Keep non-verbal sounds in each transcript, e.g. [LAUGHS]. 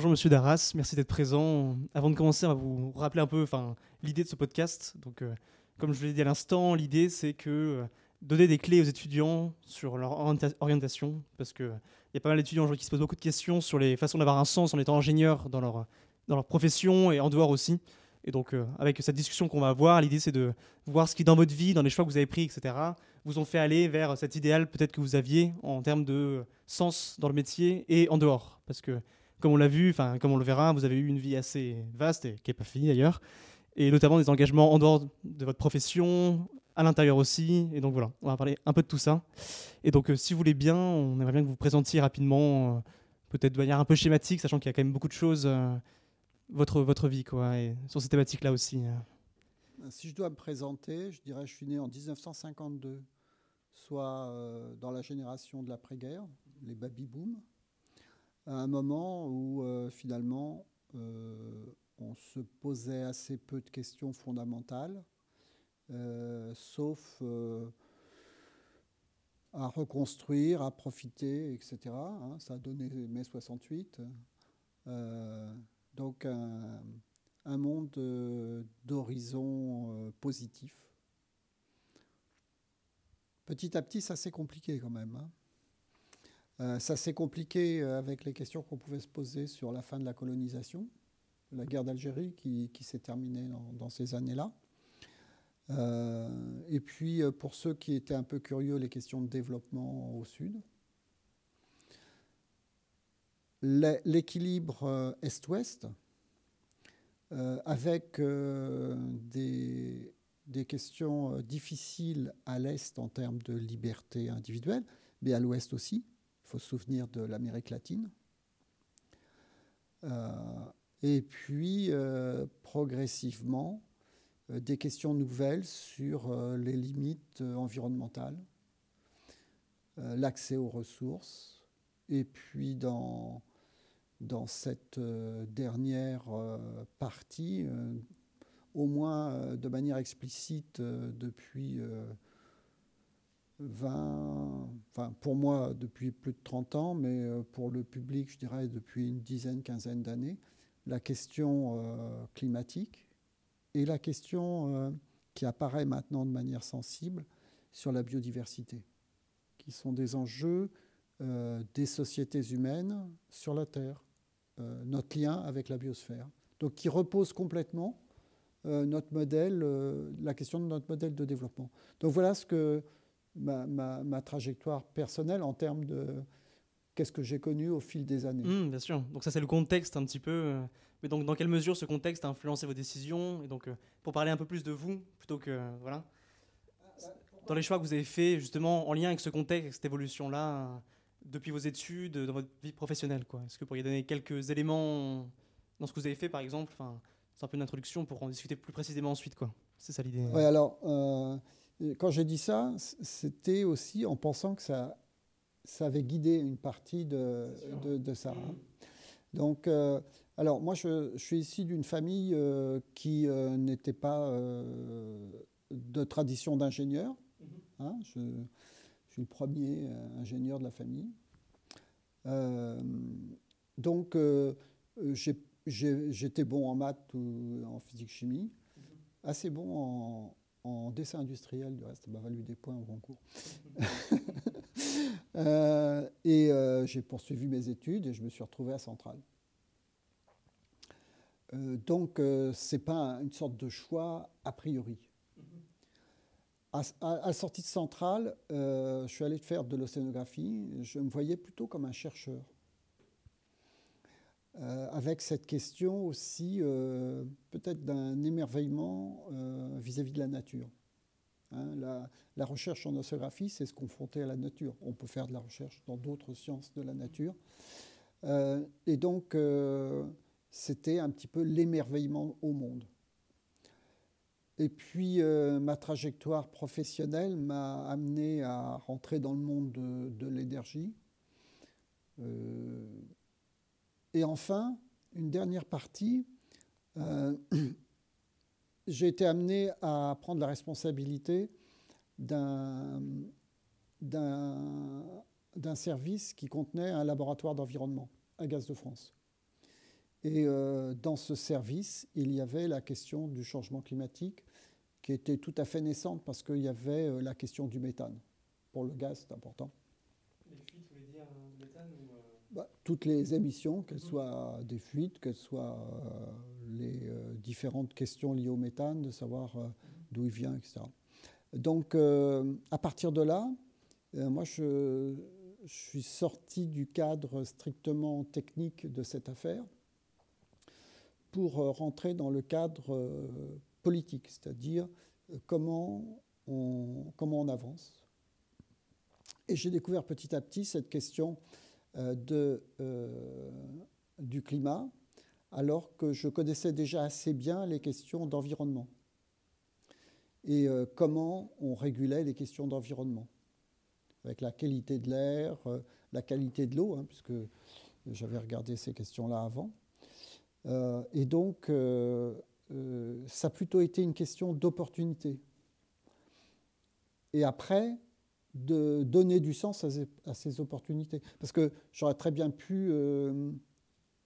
bonjour Monsieur Darras, merci d'être présent. Avant de commencer, on va vous rappeler un peu l'idée de ce podcast. Donc, euh, comme je vous l'ai dit à l'instant, l'idée c'est que euh, donner des clés aux étudiants sur leur orientation, parce qu'il y a pas mal d'étudiants qui se posent beaucoup de questions sur les façons d'avoir un sens en étant ingénieur dans leur, dans leur profession et en dehors aussi. Et donc, euh, avec cette discussion qu'on va avoir, l'idée c'est de voir ce qui, dans votre vie, dans les choix que vous avez pris, etc., vous ont fait aller vers cet idéal peut-être que vous aviez en termes de sens dans le métier et en dehors. Parce que, comme on l'a vu, enfin, comme on le verra, vous avez eu une vie assez vaste et qui n'est pas finie d'ailleurs, et notamment des engagements en dehors de votre profession, à l'intérieur aussi. Et donc voilà, on va parler un peu de tout ça. Et donc, euh, si vous voulez bien, on aimerait bien que vous présentiez rapidement, euh, peut-être de manière un peu schématique, sachant qu'il y a quand même beaucoup de choses votre, votre vie, quoi, et sur ces thématiques-là aussi. Euh. Si je dois me présenter, je dirais que je suis né en 1952, soit euh, dans la génération de l'après-guerre, les baby-boom, à un moment où euh, finalement on se posait assez peu de questions fondamentales, sauf à reconstruire, à profiter, etc. Hein, ça a donné mai 68. Donc un, monde euh, d'horizon euh, positif. Petit à petit, ça s'est compliqué quand même. Hein. Euh, ça s'est compliqué avec les questions qu'on pouvait se poser sur la fin de la colonisation, la guerre d'Algérie qui, s'est terminée dans, ces années-là. et puis, pour ceux qui étaient un peu curieux, les questions de développement au sud l'équilibre euh, Est-Ouest, euh, avec euh, des, questions difficiles à l'Est en termes de liberté individuelle, mais à l'Ouest aussi. Faut se souvenir de l'Amérique latine. et puis, progressivement, des questions nouvelles sur les limites environnementales, l'accès aux ressources, et puis dans dans cette euh, dernière euh, partie, euh, au moins de manière explicite depuis 20, enfin pour moi depuis plus de 30 ans, mais pour le public, je dirais depuis une dizaine, quinzaine d'années, la question climatique et la question qui apparaît maintenant de manière sensible sur la biodiversité, qui sont des enjeux des sociétés humaines sur la Terre. Euh, notre lien avec la biosphère. Donc qui repose complètement euh, notre modèle, euh, la question de notre modèle de développement. Donc voilà ce que ma, trajectoire personnelle en termes de qu'est-ce que j'ai connu au fil des années. Mmh, bien sûr. Donc ça c'est le contexte un petit peu. Mais donc dans quelle mesure ce contexte a influencé vos décisions? Et donc pour parler un peu plus de vous plutôt que voilà. Dans les choix que vous avez faits justement en lien avec ce contexte, avec cette évolution là depuis vos études, dans votre vie professionnelle quoi Est-ce que vous pourriez donner quelques éléments dans ce que vous avez fait, par exemple? Enfin, C'est un peu une introduction pour en discuter plus précisément ensuite. quoi. C'est ça l'idée. Oui, alors, euh, quand j'ai dit ça, c'était aussi en pensant que ça, ça avait guidé une partie de, de, ça. Hein. Donc, euh, alors, moi, je, je suis ici d'une famille euh, qui n'était pas de tradition d'ingénieur. Mm-hmm. Hein, je, je suis le premier euh, ingénieur de la famille. Euh, donc, euh, j'étais bon en maths ou en physique-chimie, assez bon en, dessin industriel, du reste, ça m'a valu des points au concours. [LAUGHS] et j'ai poursuivi mes études et je me suis retrouvé à Centrale. donc, ce n'est pas une sorte de choix a priori. À, la sortie de Centrale, euh, je suis allé faire de l'océanographie. Je me voyais plutôt comme un chercheur. Euh, avec cette question aussi euh, peut-être d'un émerveillement vis-à-vis de la nature. Hein, la, recherche en océanographie, c'est se confronter à la nature. On peut faire de la recherche dans d'autres sciences de la nature. et donc, c'était un petit peu l'émerveillement au monde. Et puis, euh, ma trajectoire professionnelle m'a amené à rentrer dans le monde de, l'énergie. Euh, et enfin, une dernière partie, euh, [CLEARS THROAT] j'ai été amené à prendre la responsabilité d'un service qui contenait un laboratoire d'environnement à Gaz de France. Et euh, dans ce service, il y avait la question du changement climatique qui était tout à fait naissante parce qu'il y avait euh, la question du méthane. Pour le gaz, c'est important. Les fuites, vous voulez dire euh, méthane ou, bah, Toutes les émissions, qu'elles soient des fuites, qu'elles soient les différentes questions liées au méthane, de savoir d'où il vient, etc. Donc, à partir de là, moi, je, je suis sorti du cadre strictement technique de cette affaire pour euh, rentrer dans le cadre euh, politique, c'est-à-dire euh, comment on, comment on avance. Et j'ai découvert petit à petit cette question de, du climat, alors que je connaissais déjà assez bien les questions d'environnement et comment on régulait les questions d'environnement, avec la qualité de l'air, la qualité de l'eau, hein, puisque j'avais regardé ces questions-là avant. Euh, et donc, euh, euh, ça a plutôt été une question d'opportunité. Et après, de donner du sens à ces, opportunités. Parce que j'aurais très bien pu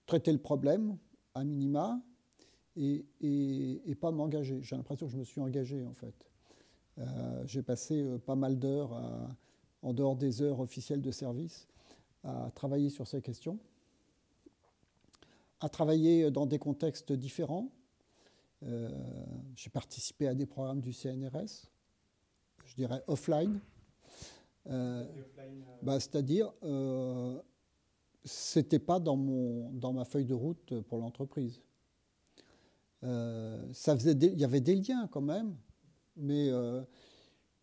traiter le problème, à minima, et, et, pas m'engager. J'ai l'impression que je me suis engagé, en fait. J'ai passé pas mal d'heures, en dehors des heures officielles de service, à travailler sur ces questions à travailler dans des contextes différents. Euh, j'ai participé à des programmes du CNRS, je dirais offline. Euh, bah, C'est-à-dire, euh, c'était pas dans, mon, dans ma feuille de route pour l'entreprise. Euh, il y avait des liens quand même, mais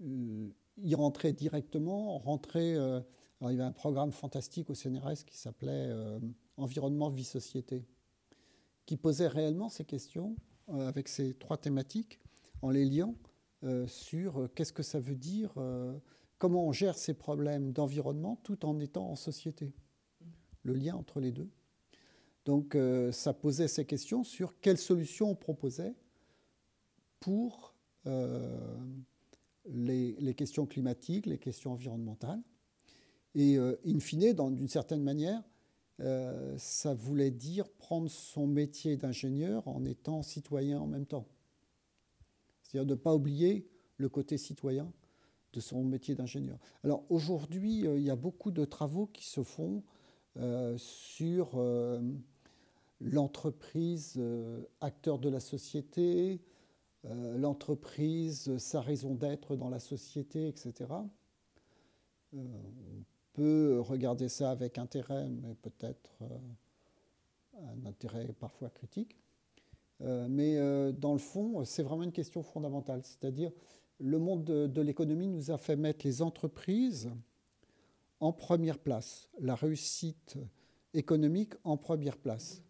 il rentrait directement. Rentrait, il y avait un programme fantastique au CNRS qui s'appelait environnement, vie, société, qui posait réellement ces questions avec ces trois thématiques en les liant sur qu'est-ce que ça veut dire, comment on gère ces problèmes d'environnement tout en étant en société, le lien entre les deux. Donc ça posait ces questions sur quelles solutions on proposait pour les, les, questions climatiques, les questions environnementales. Et in fine, d'une certaine manière, euh, ça voulait dire prendre son métier d'ingénieur en étant citoyen en même temps. C'est-à-dire ne pas oublier le côté citoyen de son métier d'ingénieur. Alors aujourd'hui, euh, il y a beaucoup de travaux qui se font euh, sur l'entreprise, acteur de la société, l'entreprise, sa raison d'être dans la société, etc peut regarder ça avec intérêt, mais peut-être euh, un intérêt parfois critique. Euh, mais euh, dans le fond, c'est vraiment une question fondamentale. C'est-à-dire, le monde de, l'économie nous a fait mettre les entreprises en première place, la réussite économique en première place.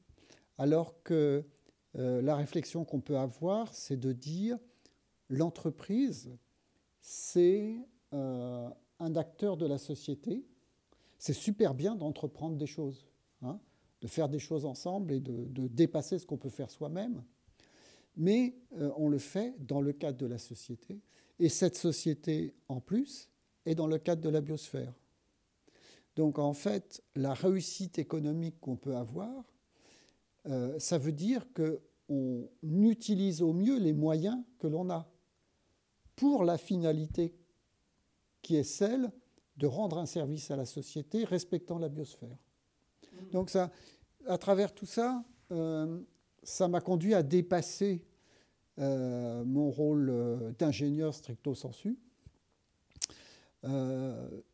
Alors que la réflexion qu'on peut avoir, c'est de dire l'entreprise, c'est un acteur de la société c'est super bien d'entreprendre des choses, hein, de faire des choses ensemble et de, dépasser ce qu'on peut faire soi-même. Mais euh, on le fait dans le cadre de la société. Et cette société, en plus, est dans le cadre de la biosphère. Donc en fait, la réussite économique qu'on peut avoir, euh, ça veut dire qu'on utilise au mieux les moyens que l'on a pour la finalité qui est celle de rendre un service à la société respectant la biosphère. Donc ça, à travers tout ça, euh, ça m'a conduit à dépasser mon rôle euh, d'ingénieur stricto sensu.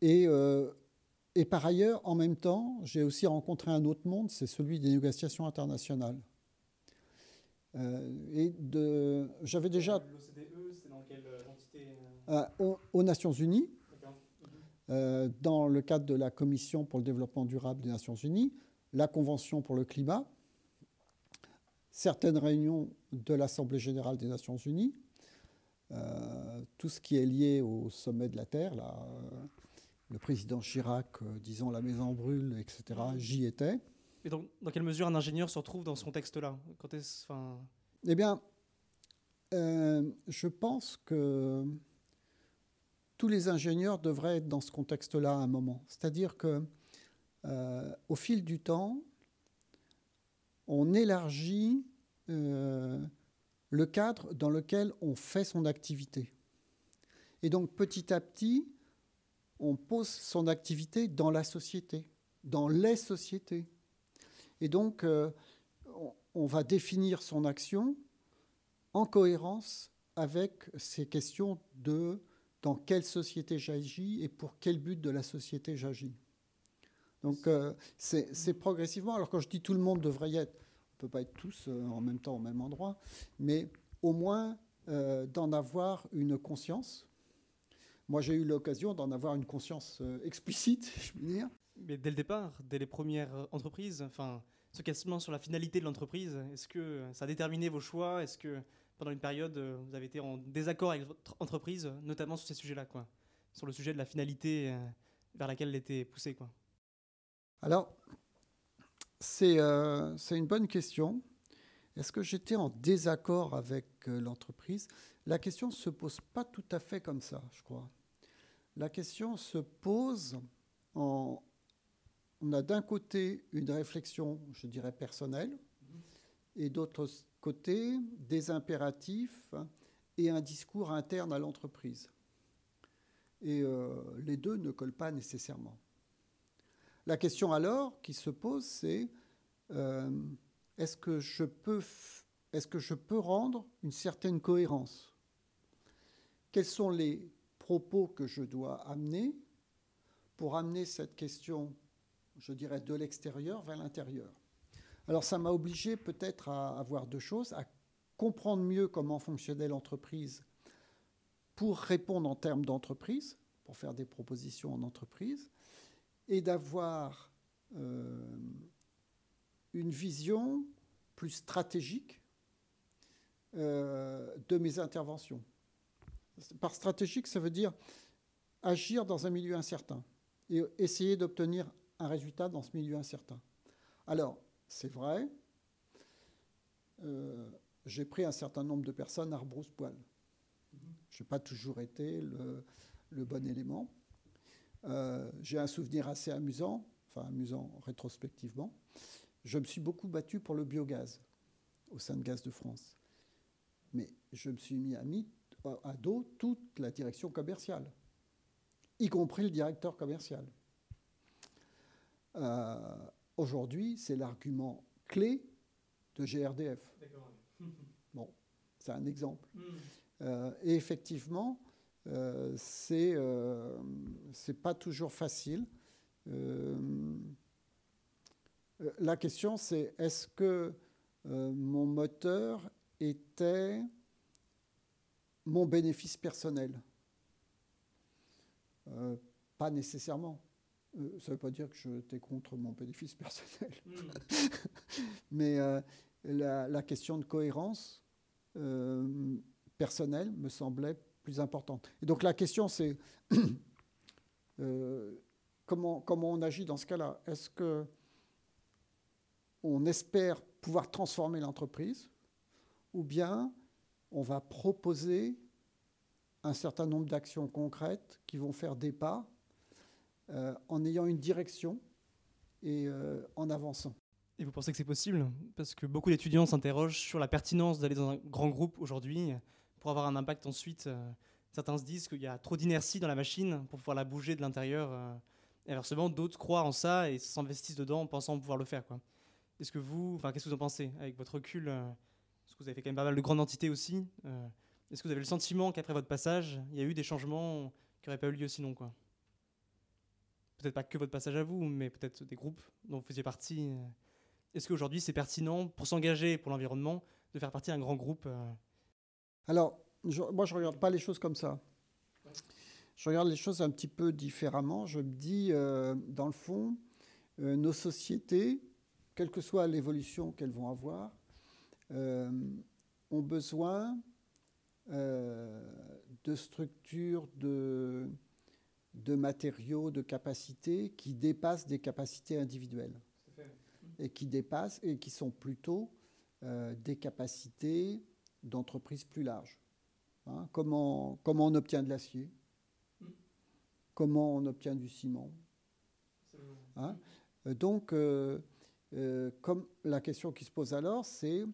Et, et, par ailleurs, en même temps, j'ai aussi rencontré un autre monde, c'est celui des négociations internationales. et de, j'avais déjà... L'OCDE, c'est dans quelle entité aux Nations Unies. Euh, dans le cadre de la Commission pour le développement durable des Nations Unies, la Convention pour le climat, certaines réunions de l'Assemblée générale des Nations Unies, euh, tout ce qui est lié au sommet de la Terre, là, euh, le président Chirac disant la maison brûle, etc., j'y étais. Et donc, dans quelle mesure un ingénieur se retrouve dans ce contexte-là Eh bien, je pense que tous les ingénieurs devraient être dans ce contexte-là à un moment. C'est-à-dire que euh, au fil du temps, on élargit euh, le cadre dans lequel on fait son activité. Et donc petit à petit, on pose son activité dans la société, dans les sociétés. Et donc, euh, on va définir son action en cohérence avec ces questions de dans quelle société j'agis et pour quel but de la société j'agis. Donc euh, c'est progressivement, alors quand je dis tout le monde devrait y être, on ne peut pas être tous euh, en même temps au même endroit, mais au moins euh, d'en avoir une conscience. Moi j'ai eu l'occasion d'en avoir une conscience explicite, [LAUGHS] je veux dire. Mais dès le départ, dès les premières entreprises, enfin, ce questionnement sur la finalité de l'entreprise, est-ce que ça a déterminé vos choix? Est-ce que pendant une période, vous avez été en désaccord avec votre entreprise, notamment sur ces sujets-là, quoi, sur le sujet de la finalité vers laquelle elle était poussée, quoi alors, euh, c'est une bonne question. Est-ce que j'étais en désaccord avec euh, l'entreprise? La question ne se pose pas tout à fait comme ça, je crois. La question se pose en... On a d'un côté une réflexion, je dirais, personnelle, et d'autre côté des impératifs et un discours interne à l'entreprise. Et euh, les deux ne collent pas nécessairement. La question alors qui se pose, c'est euh, est-ce que, je peux, est que je peux rendre une certaine cohérence? Quels sont les propos que je dois amener pour amener cette question, je dirais, de l'extérieur vers l'intérieur? Alors ça m'a obligé peut-être à avoir deux choses, à comprendre mieux comment fonctionnait l'entreprise pour répondre en termes d'entreprise, pour faire des propositions en entreprise, et d'avoir euh, une vision plus stratégique euh, de mes interventions. Par stratégique, ça veut dire agir dans un milieu incertain et essayer d'obtenir un résultat dans ce milieu incertain. Alors, c'est vrai, euh, j'ai pris un certain nombre de personnes à rebrousse-poil. Je n'ai pas toujours été le bon élément. Euh, j'ai un souvenir assez amusant, enfin amusant rétrospectivement. Je me suis beaucoup battu pour le biogaz au sein de Gaz de France. Mais je me suis mis à, mis à dos toute la direction commerciale, y compris le directeur commercial. Euh, aujourd'hui, c'est l'argument clé de GRDF. Bon, c'est un exemple. Hmm. Euh, et effectivement, euh, c'est euh, c'est pas toujours facile. Euh, la question, c'est est-ce que mon moteur était mon bénéfice personnel? Pas nécessairement. ça ne veut pas dire que j'étais contre mon bénéfice personnel. Hmm. [LAUGHS] Mais la, la, question de cohérence personnelle me semblait importante. Et donc la question, c'est [COUGHS] euh, comment, comment on agit dans ce cas-là? Est-ce que on espère pouvoir transformer l'entreprise ou bien on va proposer un certain nombre d'actions concrètes qui vont faire des pas euh, en ayant une direction et euh, en avançant? Et vous pensez que c'est possible? Parce que beaucoup d'étudiants s'interrogent sur la pertinence d'aller dans un grand groupe aujourd'hui pour avoir un impact ensuite. Euh, certains se disent qu'il y a trop d'inertie dans la machine pour pouvoir la bouger de l'intérieur. Euh, et inversement, d'autres croient en ça et s'investissent dedans en pensant pouvoir le faire. Qu'est-ce que vous en pensez avec votre recul euh, Parce que vous avez fait quand même pas mal de grandes entités aussi. Est-ce que vous avez le sentiment qu'après votre passage, il y a eu des changements qui n'auraient pas eu lieu sinon quoi? Peut-être pas que votre passage à vous, mais peut-être des groupes dont vous faisiez partie. Est-ce qu'aujourd'hui c'est pertinent pour s'engager pour l'environnement de faire partie d'un grand groupe alors, moi, je ne regarde pas les choses comme ça. Je regarde les choses un petit peu différemment. Je me dis, euh, dans le fond, euh, nos sociétés, quelle que soit l'évolution qu'elles vont avoir, euh, ont besoin de structures, de, de matériaux, de capacités qui dépassent des capacités individuelles. Et qui dépassent et qui sont plutôt des capacités d'entreprises plus larges. Hein, comment, comment on obtient de l'acier? Comment on obtient du ciment? Hein. Donc, euh, comme la question qui se pose alors, c'est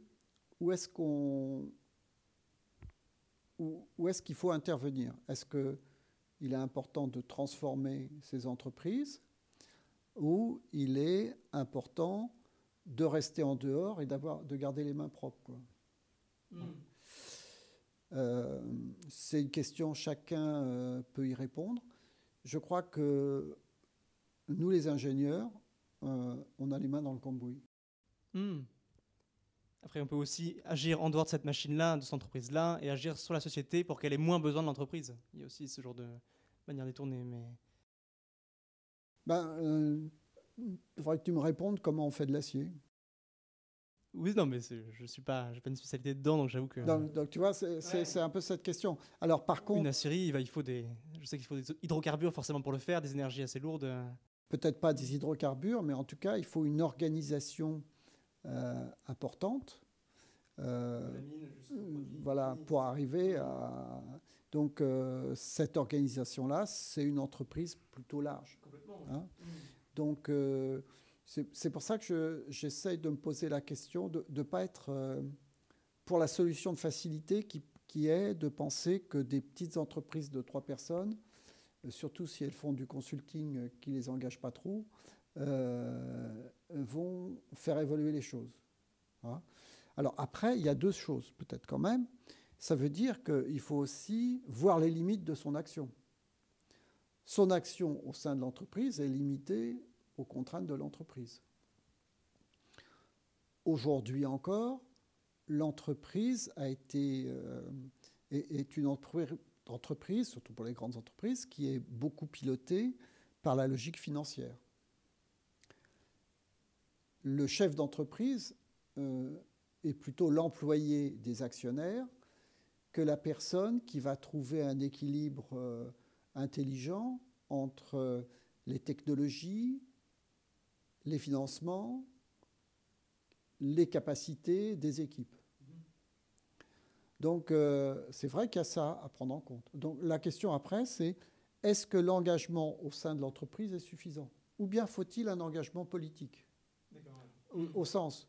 où est-ce qu'on où, est-ce qu'il faut intervenir? Est-ce qu'il est important de transformer ces entreprises ou il est important de rester en dehors et d'avoir, de garder les mains propres hmm. euh, C'est une question, chacun euh, peut y répondre. Je crois que nous, les ingénieurs, euh, on a les mains dans le cambouis. Hmm. Après, on peut aussi agir en dehors de cette machine-là, de cette entreprise-là, et agir sur la société pour qu'elle ait moins besoin de l'entreprise. Il y a aussi ce genre de manière détournée. Mais... Ben, euh, il faudrait que tu me répondes comment on fait de l'acier. Oui, non, mais je ne suis pas, pas une spécialité dedans, donc j'avoue que. Donc, tu vois, c'est un peu cette question. Alors, par contre. Une aciérie, il, il faut des. Je sais qu'il faut des hydrocarbures forcément pour le faire, des énergies assez lourdes. Peut-être pas des hydrocarbures, mais en tout cas, il faut une organisation euh, importante. Euh, voilà, pour arriver à. Donc, euh, cette organisation-là, c'est une entreprise plutôt large. Hein. Mmh. Donc, c'est pour ça que j'essaye de me poser la question de ne pas être pour la solution de facilité qui, est de penser que des petites entreprises de trois personnes, surtout si elles font du consulting qui ne les engage pas trop, euh, vont faire évoluer les choses. Hein. Alors après, il y a deux choses peut-être quand même. Ça veut dire qu'il faut aussi voir les limites de son action. Son action au sein de l'entreprise est limitée aux contraintes de l'entreprise. Aujourd'hui encore, l'entreprise euh, est, une entreprise, surtout pour les grandes entreprises, qui est beaucoup pilotée par la logique financière le chef d'entreprise euh, est plutôt l'employé des actionnaires que la personne qui va trouver un équilibre euh, intelligent entre les technologies, les financements, les capacités des équipes. Donc c'est vrai qu'il y a ça à prendre en compte. Donc la question après, c'est est-ce que l'engagement au sein de l'entreprise est suffisant? Ou bien faut-il un engagement politique? Au, sens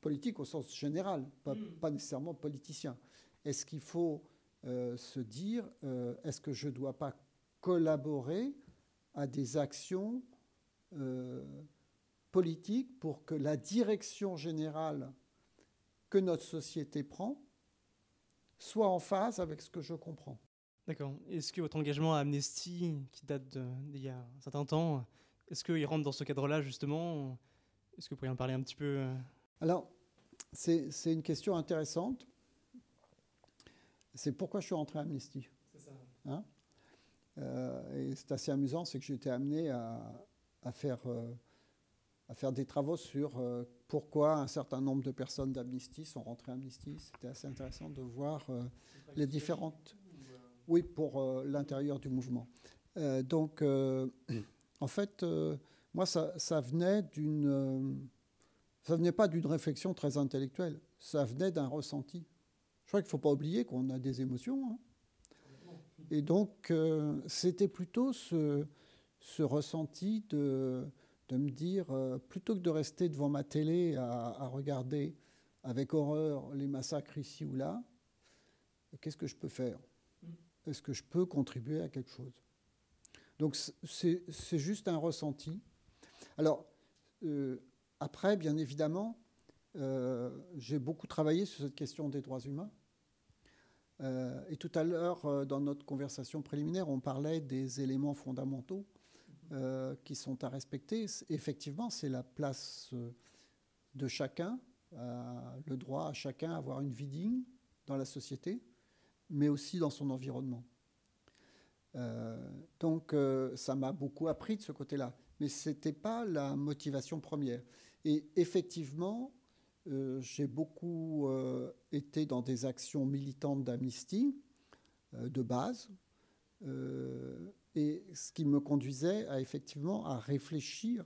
politique, au sens général, pas, hmm. nécessairement politicien. Est-ce qu'il faut euh, se dire, euh, est-ce que je ne dois pas collaborer à des actions euh, politiques pour que la direction générale que notre société prend soit en phase avec ce que je comprends D'accord. Est-ce que votre engagement à Amnesty, qui date d'il y a un certain temps, est-ce qu'il rentre dans ce cadre-là justement? Est-ce que vous pourriez en parler un petit peu euh? Alors, c'est une question intéressante. C'est pourquoi je suis rentré à Amnesty. C'est ça. Hein? Euh, et c'est assez amusant, c'est que j'ai été amené à, faire, euh, à faire des travaux sur pourquoi un certain nombre de personnes d'Amnesty sont rentrées à Amnesty. C'était assez intéressant de voir les différentes... Oui, pour l'intérieur du mouvement. donc, [CLEARS THROAT] en fait moi, ça, venait d'une. Euh, ça venait pas d'une réflexion très intellectuelle, ça venait d'un ressenti. Je crois qu'il ne faut pas oublier qu'on a des émotions. Hein. Et donc, euh, c'était plutôt ce, ce, ressenti de, de me dire, euh, plutôt que de rester devant ma télé à, à, regarder avec horreur les massacres ici ou là, qu'est-ce que je peux faire? Est-ce que je peux contribuer à quelque chose? Donc, c'est juste un ressenti. Alors, euh, après, bien évidemment, euh, j'ai beaucoup travaillé sur cette question des droits humains. Euh, et tout à l'heure, dans notre conversation préliminaire, on parlait des éléments fondamentaux qui sont à respecter. Effectivement, c'est la place de chacun, le droit à chacun à avoir une vie digne dans la société, mais aussi dans son environnement. donc, ça m'a beaucoup appris de ce côté-là mais ce n'était pas la motivation première. Et effectivement, euh, j'ai beaucoup euh, été dans des actions militantes d'amnistie euh, de base, et ce qui me conduisait à effectivement à réfléchir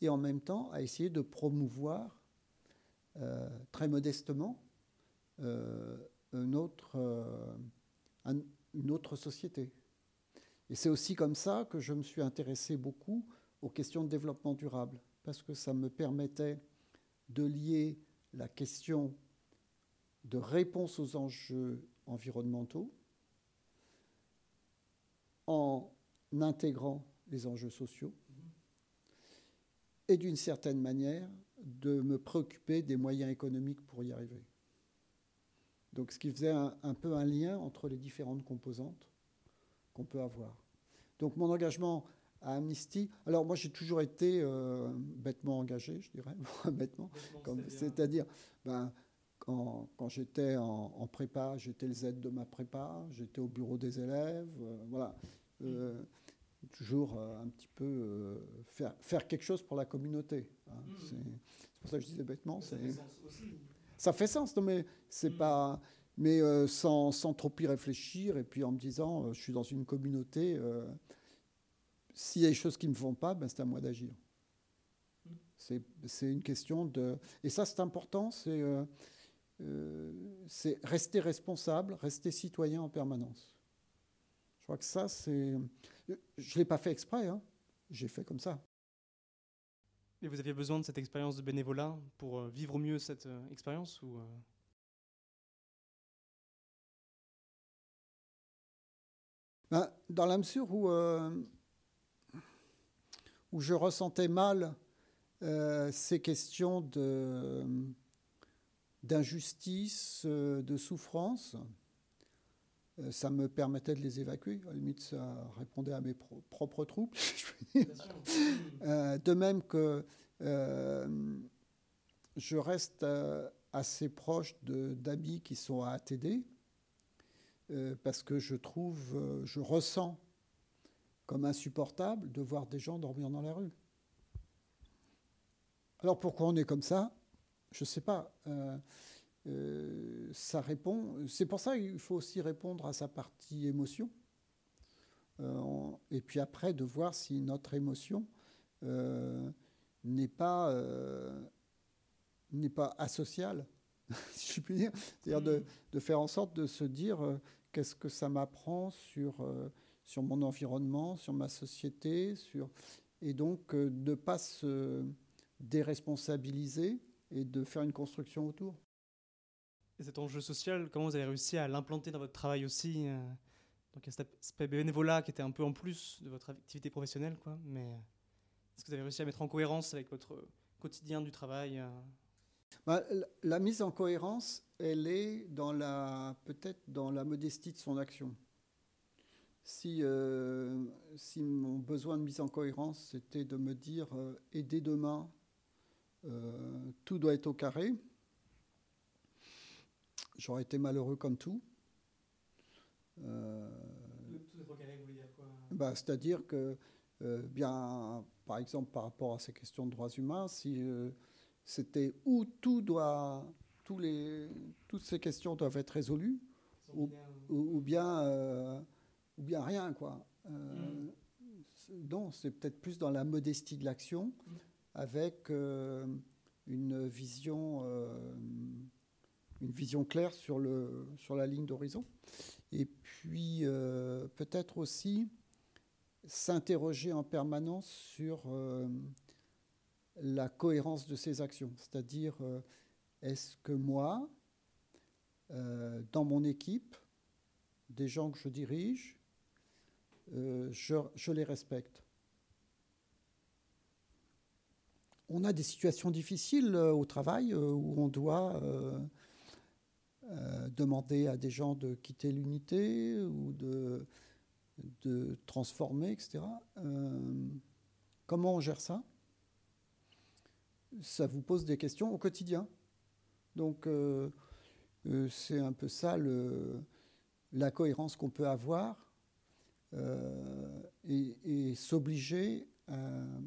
et en même temps à essayer de promouvoir très modestement une autre, une autre société. Et c'est aussi comme ça que je me suis intéressé beaucoup aux questions de développement durable, parce que ça me permettait de lier la question de réponse aux enjeux environnementaux en intégrant les enjeux sociaux et d'une certaine manière de me préoccuper des moyens économiques pour y arriver. Donc ce qui faisait un, peu un lien entre les différentes composantes qu'on peut avoir. Donc mon engagement à Amnesty, alors moi j'ai toujours été euh, bêtement engagé, je dirais, [LAUGHS] bêtement, c'est-à-dire ben, quand, j'étais en, prépa, j'étais le Z de ma prépa, j'étais au bureau des élèves, euh, voilà. Euh, toujours un petit peu faire, faire quelque chose pour la communauté. Hein. Hmm. C'est pour ça que je disais bêtement. Ça fait sens aussi. Ça fait sens, non, mais c'est hmm. pas. Mais sans, sans, trop y réfléchir et puis en me disant, je suis dans une communauté s'il y a des choses qui ne me vont pas, ben c'est à moi d'agir. C'est une question de... Et ça, c'est important, c'est euh, euh, rester responsable, rester citoyen en permanence. Je crois que ça, c'est... Je ne l'ai pas fait exprès, hein. j'ai fait comme ça. Et vous aviez besoin de cette expérience de bénévolat pour euh, vivre mieux cette expérience ou ben, Dans la mesure où où je ressentais mal euh, ces questions d'injustice, euh, de, souffrance. Euh, ça me permettait de les évacuer. À la limite, ça répondait à mes propres troubles. [LAUGHS] de même que je reste assez proche d'amis qui sont à ATD, parce que je trouve, je ressens comme insupportable de voir des gens dormir dans la rue. Alors pourquoi on est comme ça? Je ne sais pas. Euh, euh, ça répond. C'est pour ça qu'il faut aussi répondre à sa partie émotion. Euh, et puis après, de voir si notre émotion n'est pas, n'est pas asociale, [LAUGHS] si je puis dire. C'est-à-dire de, de, faire en sorte de se dire qu'est-ce que ça m'apprend sur sur mon environnement, sur ma société, sur... et donc euh, de ne pas se déresponsabiliser et de faire une construction autour. Et cet enjeu social, comment vous avez réussi à l'implanter dans votre travail aussi euh, Donc il y a cet aspect bénévolat qui était un peu en plus de votre activité professionnelle, quoi. Mais est-ce que vous avez réussi à mettre en cohérence avec votre quotidien du travail euh? bah, la mise en cohérence, elle est dans la peut-être dans la modestie de son action si, euh, si mon besoin de mise en cohérence, c'était de me dire, euh, et dès demain, euh, tout doit être au carré, j'aurais été malheureux comme tout. quoi? Bah, C'est-à-dire que, bien, par exemple, par rapport à ces questions de droits humains, si c'était où tout doit, tous les, toutes ces questions doivent être résolues, ou, ou, bien ou bien rien, quoi. Euh, non, c'est peut-être plus dans la modestie de l'action, avec euh, une vision, euh, une vision claire sur le sur la ligne d'horizon, et puis peut-être aussi s'interroger en permanence sur la cohérence de ses actions, c'est-à-dire est-ce que moi, dans mon équipe, des gens que je dirige, euh, je, les respecte? On a des situations difficiles euh, au travail euh, où on doit demander à des gens de quitter l'unité ou de, de, transformer, etc. comment on gère ça? Ça vous pose des questions au quotidien. Donc c'est un peu ça le, la cohérence qu'on peut avoir euh, et, s'obliger euh,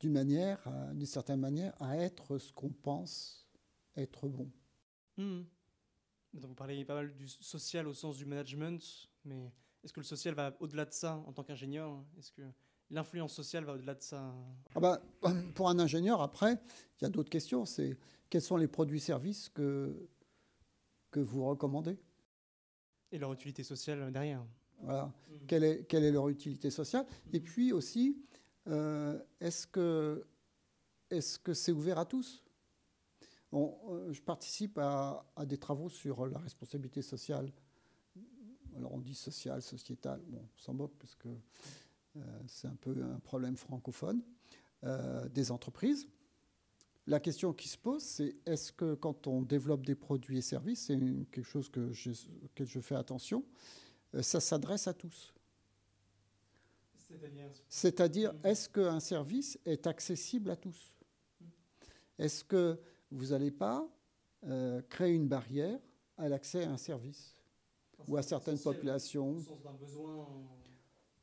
d'une manière, d'une certaine manière, à être ce qu'on pense être bon. Hmm. Vous parlez pas mal du social au sens du management, mais est-ce que le social va au-delà de ça en tant qu'ingénieur? Est-ce que l'influence sociale va au-delà de ça? Ah bah, [CLEARS THROAT] Pour un ingénieur, après, il y a d'autres questions. C'est quels sont les produits-services que, que vous recommandez? Et leur utilité sociale derrière voilà. Mm. Quelle, est, quelle, est, leur utilité sociale? Et puis aussi, euh, est-ce que est-ce que c'est ouvert à tous? Je participe à, des travaux sur la responsabilité sociale. Alors on dit sociale, sociétale, bon, on s'en moque parce que c'est un peu un problème francophone des entreprises. La question qui se pose, c'est est-ce que quand on développe des produits et services, c'est quelque chose que je, auquel je fais attention, euh, ça s'adresse à tous? C'est-à-dire, est-ce qu'un service est accessible à tous? Est-ce que vous n'allez pas euh, créer une barrière à l'accès à un service ou à certaines populations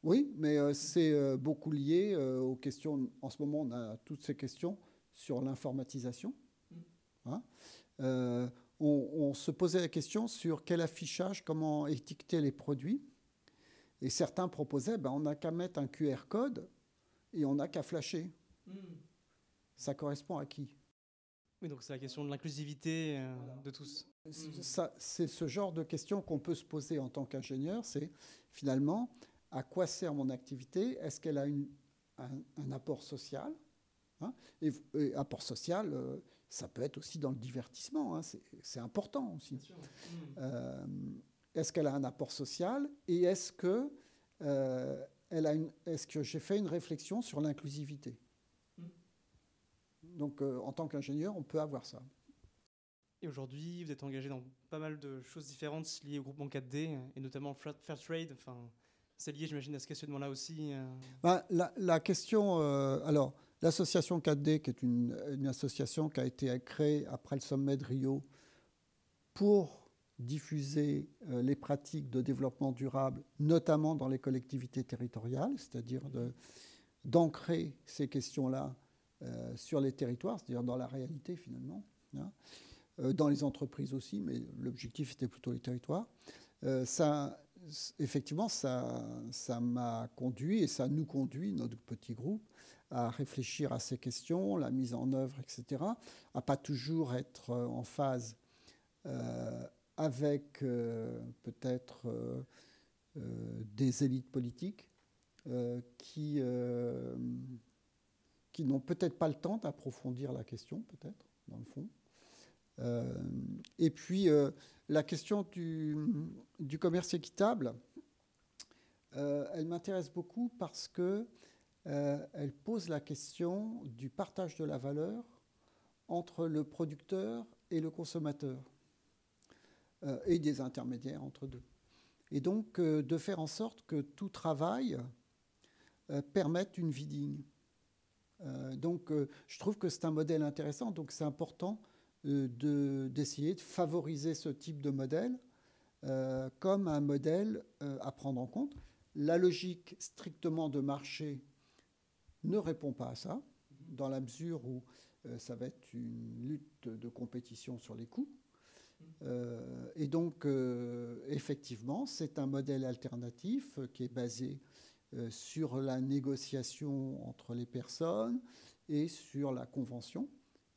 Oui, mais euh, c'est beaucoup lié aux questions. En ce moment, on a toutes ces questions sur l'informatisation. Mm. Hein. Euh, on, se posait la question sur quel affichage, comment étiqueter les produits. Et certains proposaient, ben, on n'a qu'à mettre un QR code et on n'a qu'à flasher. Mm. Ça correspond à qui? Oui, donc c'est la question de l'inclusivité euh, de tous. C'est ce genre de questions qu'on peut se poser en tant qu'ingénieur, c'est finalement, à quoi sert mon activité? Est-ce qu'elle a un, apport social Hein? et, apport social, euh, ça peut être aussi dans le divertissement, hein. c'est important aussi. Euh, est-ce qu'elle a un apport social et est-ce que, elle a une, est-ce que j'ai fait une réflexion sur l'inclusivité? mm. Donc en tant qu'ingénieur, on peut avoir ça. Et aujourd'hui, vous êtes engagé dans pas mal de choses différentes liées au groupement 4D et notamment Fair Trade. Enfin, c'est lié, j'imagine, à ce questionnement-là aussi. Ben, la, la, question, alors L'association 4D, qui est une, association qui a été créée après le sommet de Rio pour diffuser euh, les pratiques de développement durable, notamment dans les collectivités territoriales, c'est-à-dire d'ancrer ces questions-là euh, sur les territoires, c'est-à-dire dans la réalité finalement, hein. euh, dans les entreprises aussi, mais l'objectif était plutôt les territoires. ça, effectivement, ça m'a conduit et ça nous conduit, notre petit groupe, à réfléchir à ces questions, la mise en œuvre, etc., à pas toujours être euh, en phase euh, avec euh, peut-être des élites politiques qui, qui n'ont peut-être pas le temps d'approfondir la question, peut-être, dans le fond. et puis, la question du, commerce équitable, elle m'intéresse beaucoup parce que euh, elle pose la question du partage de la valeur entre le producteur et le consommateur, euh, et des intermédiaires entre deux. Et donc euh, de faire en sorte que tout travail permette une vie digne. Donc je trouve que c'est un modèle intéressant, donc c'est important d'essayer de, favoriser ce type de modèle comme un modèle à prendre en compte. La logique strictement de marché ne répond pas à ça, dans la mesure où euh, ça va être une lutte de compétition sur les coûts. Euh, et donc, euh, effectivement, c'est un modèle alternatif qui est basé sur la négociation entre les personnes et sur la convention.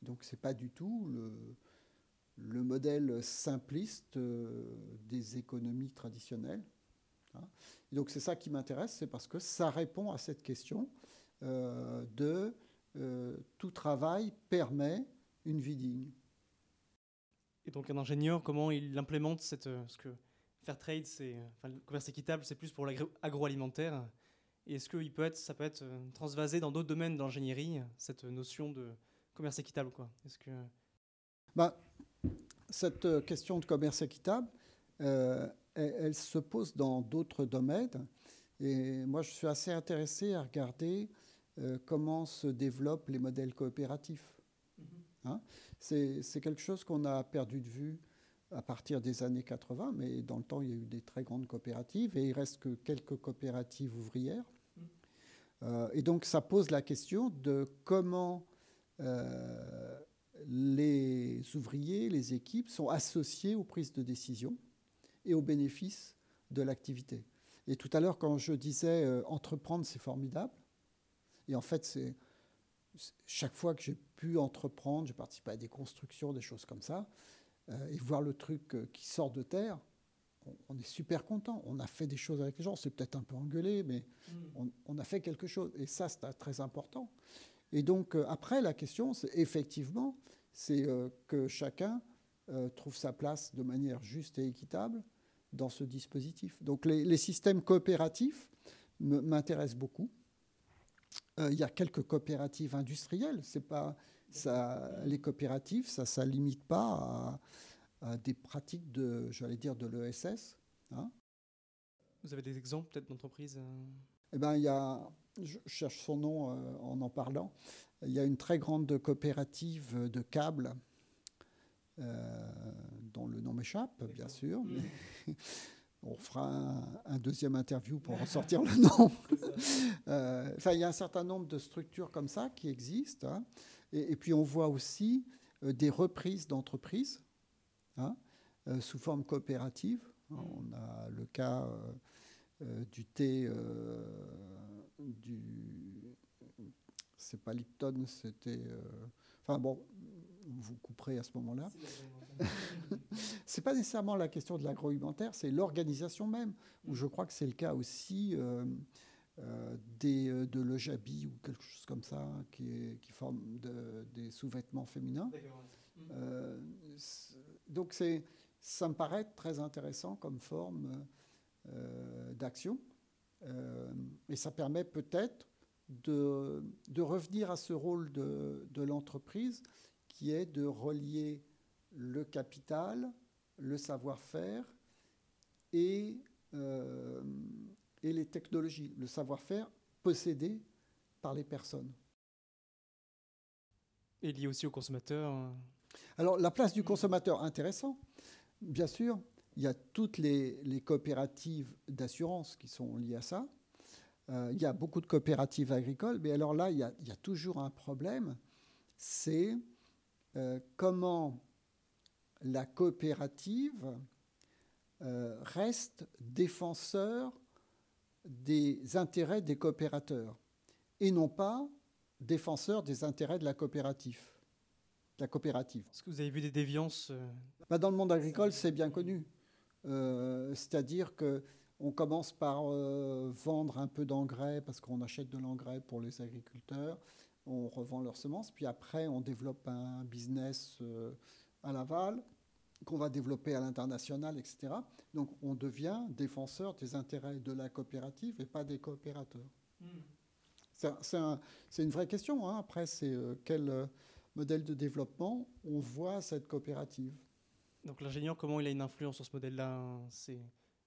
Donc, ce n'est pas du tout le, le modèle simpliste des économies traditionnelles. Hein. donc, c'est ça qui m'intéresse, c'est parce que ça répond à cette question euh, de euh, tout travail permet une vie digne. Et donc un ingénieur, comment il implémente cette, euh, ce que Fairtrade, c'est, le commerce équitable, c'est plus pour l'agroalimentaire. Et est-ce que peut être, ça peut être transvasé dans d'autres domaines d'ingénierie, cette notion de commerce équitable quoi? Est-ce que... Bah, cette question de commerce équitable, elle, elle, se pose dans d'autres domaines. Et moi, je suis assez intéressé à regarder euh, comment se développent les modèles coopératifs. Mm-hmm. Hein? C'est quelque chose qu'on a perdu de vue à partir des années 80, mais dans le temps, il y a eu des très grandes coopératives et il reste que quelques coopératives ouvrières. Euh, et donc, ça pose la question de comment euh, les ouvriers, les équipes sont associés aux prises de décision et aux bénéfices de l'activité. Et tout à l'heure, quand je disais entreprendre, c'est formidable, et en fait, c'est chaque fois que j'ai pu entreprendre, j'ai participé à des constructions, des choses comme ça, euh, et voir le truc euh, qui sort de terre, on, est super content. On a fait des choses avec les gens. C'est peut-être un peu engueulé, mais mm. on, a fait quelque chose. Et ça, c'est très important. Et donc, euh, après, la question, c'est effectivement, c'est que chacun trouve sa place de manière juste et équitable dans ce dispositif. Donc les, systèmes coopératifs m'intéressent beaucoup. il y a quelques coopératives industrielles. C'est pas ça, les coopératives, ça ne limite pas à, des pratiques de, j'allais dire, de l'ESS. Hein. Vous avez des exemples peut-être d'entreprises eh ben, il y a, je cherche son nom euh, en en parlant. Il y a une très grande coopérative de câbles euh, dont le nom m'échappe, bien sûr. Mm. [LAUGHS] on fera un, deuxième interview pour en sortir le nom. [LAUGHS] [LAUGHS] Euh, il y a un certain nombre de structures comme ça qui existent. Hein. Et, puis on voit aussi des reprises d'entreprises hein, sous forme coopérative. Mm. On a le cas euh, du thé, euh, du. C'est pas Lipton, c'était. Euh, enfin bon, vous couperez à ce moment-là. c'est [LAUGHS] pas nécessairement la question de l'agroalimentaire, c'est l'organisation même, où je crois que c'est le cas aussi des, de l'Ejabi ou quelque chose comme ça, qui, qui forme des sous-vêtements féminins. Donc c'est, ça me paraît très intéressant comme forme euh, d'action. Euh, et ça permet peut-être de, revenir à ce rôle de, l'entreprise qui est de relier le capital, le savoir-faire et, euh, et les technologies, le savoir-faire possédé par les personnes. Et lié aussi au consommateur Alors la place du consommateur, intéressant, bien sûr, il y a toutes les, coopératives d'assurance qui sont liées à ça. Euh, il y a beaucoup de coopératives agricoles, mais alors là, il y a, toujours un problème, c'est euh, comment la coopérative euh, reste défenseur des intérêts des coopérateurs et non pas défenseur des intérêts de la coopérative. La coopérative. Est-ce que vous avez vu des déviances bah, Dans le monde agricole, c'est bien connu. Euh, c'est-à-dire que on commence par euh, vendre un peu d'engrais parce qu'on achète de l'engrais pour les agriculteurs, on revend leurs semences, puis après on développe un business euh, à l'aval qu'on va développer à l'international, etc. Donc on devient défenseur des intérêts de la coopérative et pas des coopérateurs. Hmm. C'est une vraie question. Hein. Après, c'est quel modèle de développement on voit cette coopérative. Donc l'ingénieur, comment il a une influence sur ce modèle-là C'est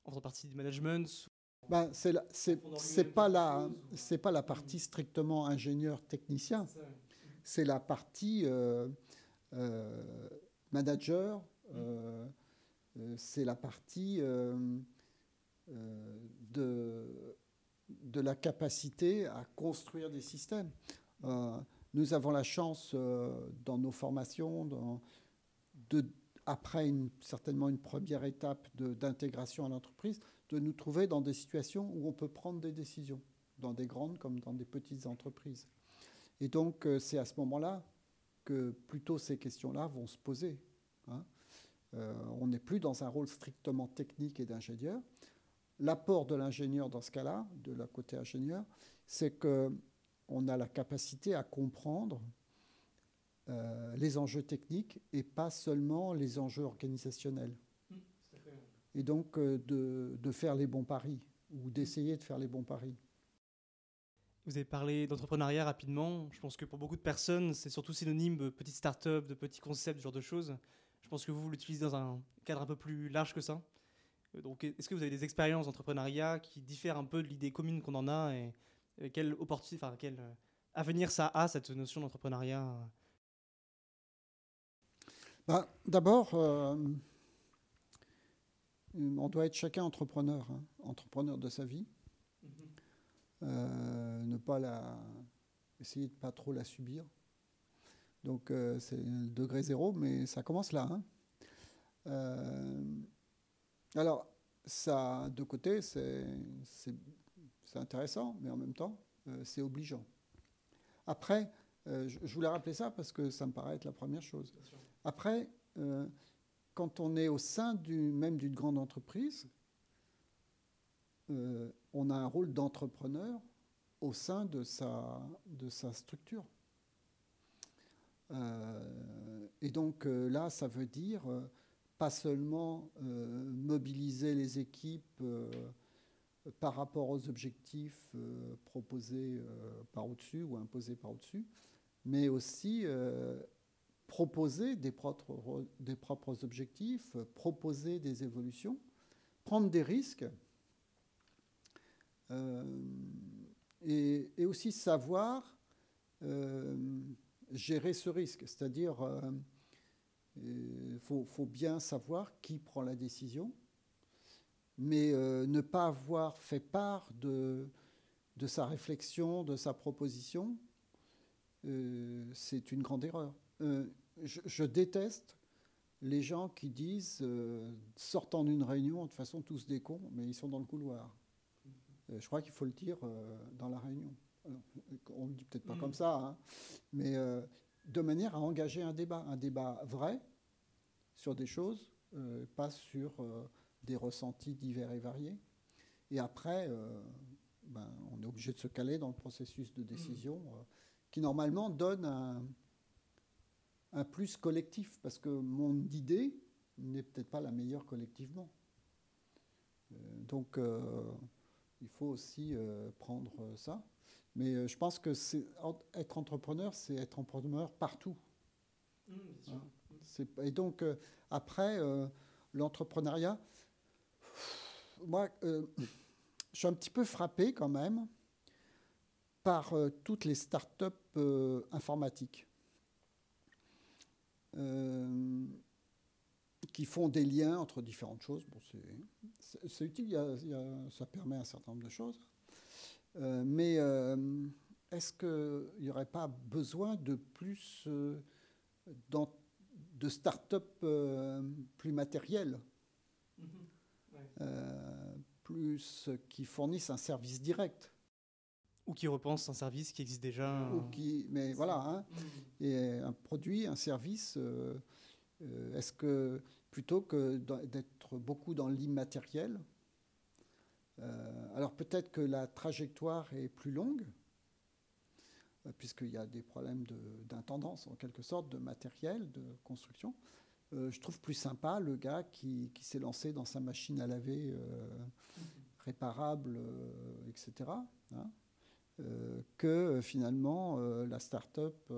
en faisant partie du management ben, c'est pas la c'est pas la partie strictement ingénieur technicien. C'est la partie euh, euh, manager. Euh, c'est la partie de de la capacité à construire des systèmes. Nous avons la chance dans nos formations après certainement une première étape d'intégration à l'entreprise, de nous trouver dans des situations où on peut prendre des décisions, dans des grandes comme dans des petites entreprises. Et donc, euh, c'est à ce moment-là que plutôt ces questions-là vont se poser. Hein. Euh, on n'est plus dans un rôle strictement technique et d'ingénieur. L'apport de l'ingénieur dans ce cas-là, de la côté ingénieur, c'est qu'on a la capacité à comprendre euh, les enjeux techniques et pas seulement les enjeux organisationnels. Et donc euh, de, faire les bons paris ou d'essayer de faire les bons paris. Vous avez parlé d'entrepreneuriat rapidement. Je pense que pour beaucoup de personnes, c'est surtout synonyme de petites startups, de petits concepts, ce genre de choses. Je pense que vous, vous l'utilisez dans un cadre un peu plus large que ça. Euh, donc, est-ce que vous avez des expériences d'entrepreneuriat qui diffèrent un peu de l'idée commune qu'on en a et, quelle opportunité, enfin, quel avenir ça a, cette notion d'entrepreneuriat bah, d'abord, euh, on doit être chacun entrepreneur, hein, entrepreneur de sa vie. Mm-hmm. Euh, ne pas la, essayer de pas trop la subir. Donc euh, c'est le degré zéro, mais ça commence là. Hein. alors, ça, de côté, c'est intéressant, mais en même temps, c'est obligeant. Après, je, je, voulais rappeler ça parce que ça me paraît être la première chose. Après, euh, quand on est au sein du, même d'une grande entreprise, euh, on a un rôle d'entrepreneur au sein de sa, de sa structure. et donc là, ça veut dire pas seulement mobiliser les équipes par rapport aux objectifs proposés par au-dessus ou imposés par au-dessus, mais aussi proposer des propres, des propres objectifs, proposer des évolutions, prendre des risques euh, et, aussi savoir euh, gérer ce risque. C'est-à-dire, il euh, faut, faut, bien savoir qui prend la décision, mais ne pas avoir fait part de, de sa réflexion, de sa proposition, c'est une grande erreur. Euh, je, déteste les gens qui disent, euh, sortant d'une réunion, de toute façon, tous des cons, mais ils sont dans le couloir. Euh, je crois qu'il faut le dire dans la réunion. on ne le dit peut-être pas comme ça, hein, mais de manière à engager un débat, un débat vrai sur des choses, pas sur des ressentis divers et variés. Et après, ben, on est obligé de se caler dans le processus de décision qui normalement donne un, un plus collectif, parce que mon idée n'est peut-être pas la meilleure collectivement. Euh, donc, euh, il faut aussi euh, prendre ça. Mais je pense que être entrepreneur, c'est être entrepreneur partout. Mmh, hein et donc, après, l'entrepreneuriat, moi, je suis un petit peu frappé quand même par toutes les start-up informatiques. Euh, qui font des liens entre différentes choses. Bon, c'est utile, ça permet un certain nombre de choses. Euh, mais euh, est-ce qu'il n'y aurait pas besoin de plus de start-up plus matérielles? Mm-hmm. plus qui fournissent un service direct ou qui repense un service qui existe déjà. Ou qui, mais voilà, hein, mm. et un produit, un service. Euh, euh, est-ce que plutôt que d'être beaucoup dans l'immatériel, euh, alors peut-être que la trajectoire est plus longue, puisqu'il y a des problèmes d'intendance en quelque sorte, de matériel, de construction. Je trouve plus sympa le gars qui, qui s'est lancé dans sa machine à laver mm-hmm. réparable, etc. Hein. Euh, que euh, finalement euh, la start-up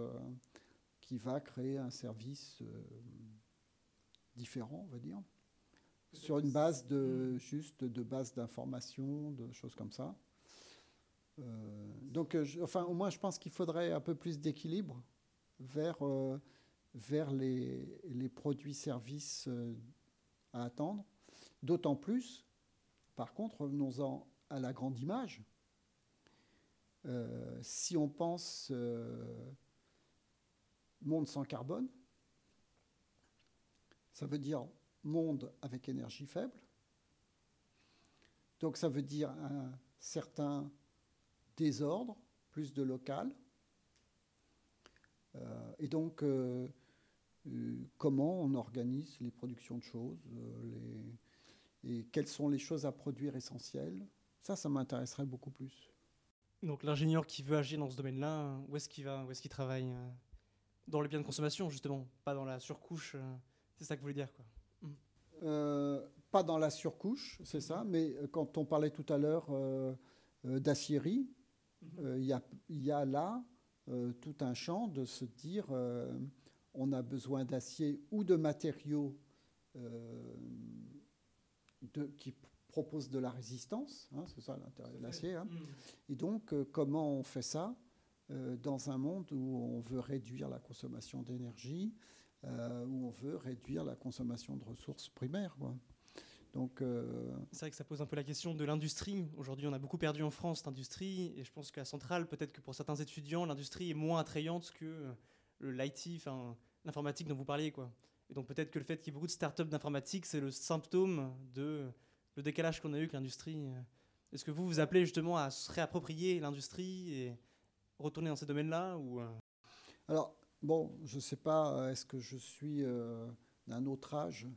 qui va créer un service différent, on va dire, sur une base de juste de base d'information, de choses comme ça. donc, enfin, au moins, je pense qu'il faudrait un peu plus d'équilibre vers, vers les, produits-services à attendre. D'autant plus, par contre, revenons-en à la grande image. Euh, si on pense euh, monde sans carbone, ça veut dire monde avec énergie faible. Donc ça veut dire un certain désordre, plus de local. Euh, et donc, comment on organise les productions de choses, et quelles sont les choses à produire essentielles, ça, ça m'intéresserait beaucoup plus. Donc l'ingénieur qui veut agir dans ce domaine-là, où est-ce qu'il va Où est-ce qu'il travaille euh, Dans les biens de consommation, justement, pas dans la surcouche. Euh, c'est ça que vous voulez dire, quoi. Hmm. Euh, pas dans la surcouche, c'est ça, mais quand on parlait tout à l'heure d'acierie, mhm. il y, y, a là tout un champ de se dire on a besoin d'acier ou de matériaux de, qui propose de la résistance, hein, c'est ça l'intérêt de l'acier. Hein. Mm. Et donc, euh, comment on fait ça euh, dans un monde où on veut réduire la consommation d'énergie, euh, où on veut réduire la consommation de ressources primaires Donc, C'est vrai que ça pose un peu la question de l'industrie. Aujourd'hui, on a beaucoup perdu en France l'industrie, et je pense qu'à Centrale, peut-être que pour certains étudiants, l'industrie est moins attrayante que l'IT, l'informatique dont vous parliez. Quoi. Et donc peut-être que le fait qu'il y ait beaucoup de startups d'informatique, c'est le symptôme de le décalage qu'on a eu avec l'industrie. Euh, est-ce que vous vous appelez justement à se réapproprier l'industrie et retourner dans ces domaines-là ou euh? Alors, bon, je ne sais pas, euh, est-ce que je suis d'un autre âge,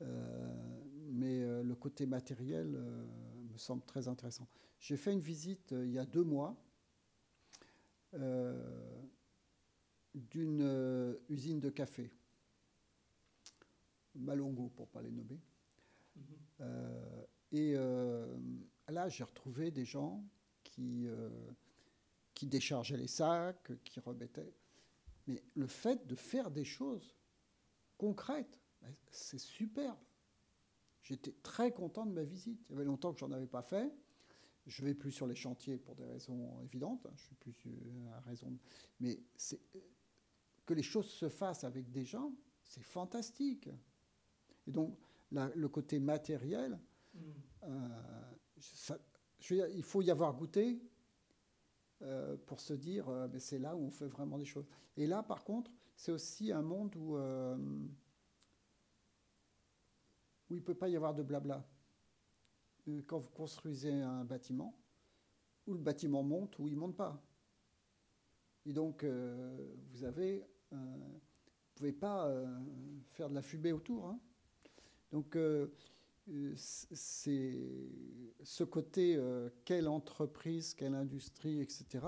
mais le côté matériel me semble très intéressant. J'ai fait une visite il y a deux mois d'une usine de café, Malongo pour ne pas les nommer. Mhm. et là, j'ai retrouvé des gens qui, qui déchargeaient les sacs, qui remettaient. Mais le fait de faire des choses concrètes, ben, c'est superbe. J'étais très content de ma visite. Il y avait longtemps que j'en avais pas fait. Je vais plus sur les chantiers pour des raisons évidentes. Hein. Je suis plus à raison. Mais c'est que les choses se fassent avec des gens, c'est fantastique. Et donc le côté matériel, mm. euh, il faut y avoir goûté euh, pour se dire, euh, mais c'est là où on fait vraiment des choses. Et là, par contre, c'est aussi un monde où, où il ne peut pas y avoir de blabla. Quand vous construisez un bâtiment, où le bâtiment monte ou il ne monte pas. Et donc, vous avez, vous ne pouvez pas faire de la fumée autour. Hein. Donc, euh, c'est ce côté euh, quelle entreprise, quelle industrie, etc.